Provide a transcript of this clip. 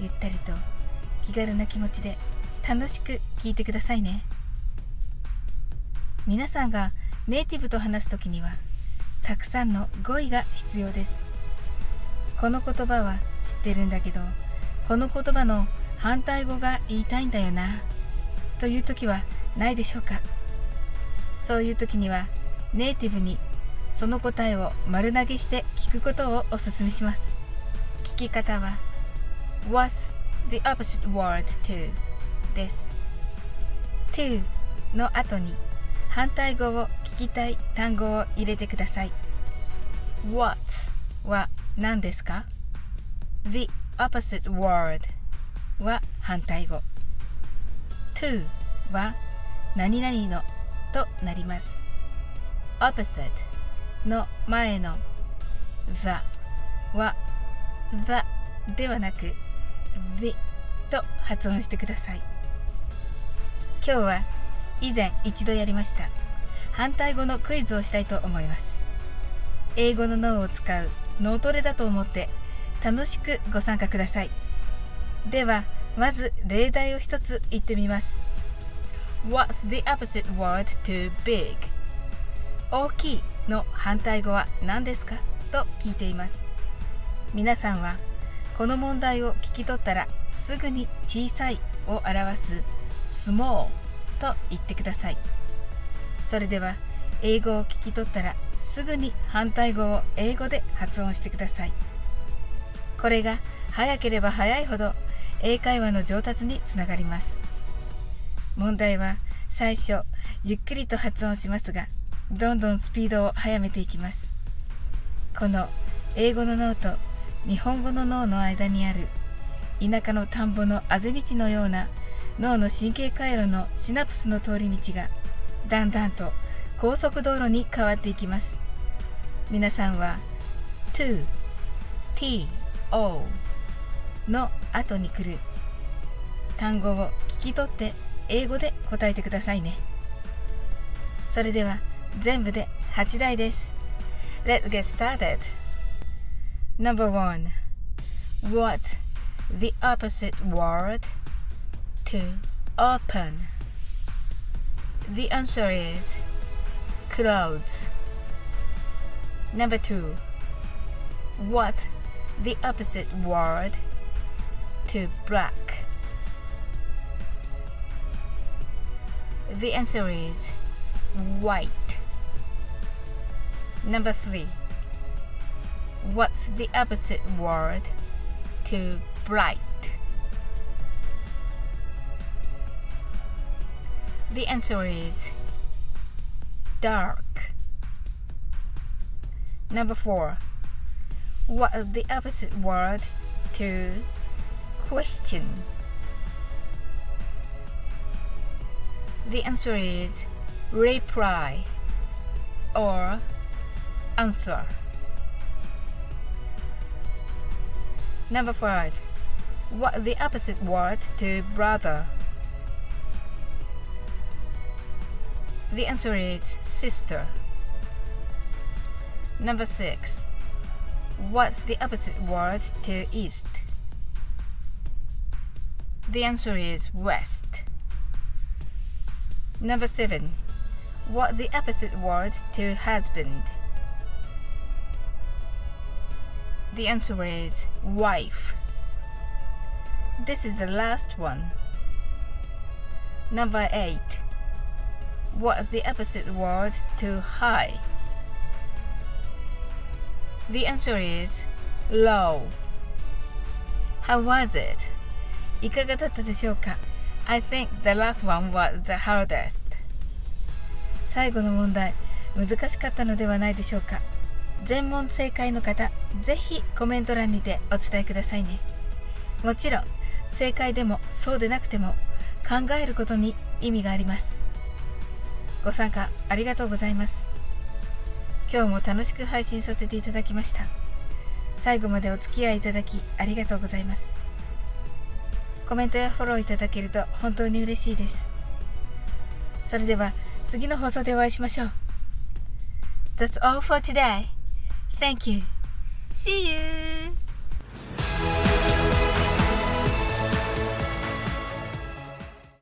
ゆったりと気軽な気持ちで楽しく聞いてくださいね。皆さんがネイティブと話す時にはたくさんの語彙が必要です。この言葉は知ってるんだけどこの言葉の反対語が言いたいんだよなという時はないでしょうか。そういう時にはネイティブにその答えを丸投げして聞くことをお勧めします。聞き方は What's the opposite word to? です to の後に反対語を聞きたい単語を入れてください What は何ですか The opposite word は反対語 to は何々のとなります opposite の前の the は the ではなく the と発音してください。今日は以前一度やりました。反対語のクイズをしたいと思います。英語の脳を使う脳トレだと思って楽しくご参加ください。ではまず例題を一つ言ってみます。What's the opposite word to big? 大きいの反対語は何ですか？と聞いています。皆さんはこの問題を聞き取ったらすぐに小さいを表す small と言ってください。それでは英語を聞き取ったらすぐに反対語を英語で発音してください。これが早ければ早いほど英会話の上達につながります。問題は最初ゆっくりと発音しますがどんどんスピードを速めていきます。この英語の脳と日本語の脳の間にある田舎の田んぼのあぜ道のような脳の神経回路のシナプスの通り道がだんだんと高速道路に変わっていきます。皆さんは to, t, o の後に来る単語を聞き取って英語で答えてくださいね。それでは全部で8題です。Let's get started! Number one, what's the opposite word to open? The answer is clothes. Number two, what's the opposite word to black? The answer is white. Number three, What's the opposite word to bright? The answer is dark. Number four. What is the opposite word to question? The answer is reply or answer. Number 5. What the opposite word to brother? The answer is sister. Number 6. What's the opposite word to east? The answer is west. Number 7. What the opposite word to husband? The answer is wife. This is the last one. Number 8. What is the opposite word to high? The answer is low. How was it? いかがだったでしょうか ?I think the last one was the hardest. 最後の問題、難しかったのではないでしょうか 全問正解の方、ぜひコメント欄にてお伝えくださいね。もちろん、正解でもそうでなくても考えることに意味があります。ご参加ありがとうございます。今日も楽しく配信させていただきました。最後までお付き合いいただきありがとうございます。コメントやフォローいただけると本当に嬉しいです。それでは次の放送でお会いしましょう。That's all for today. Thank you. See you.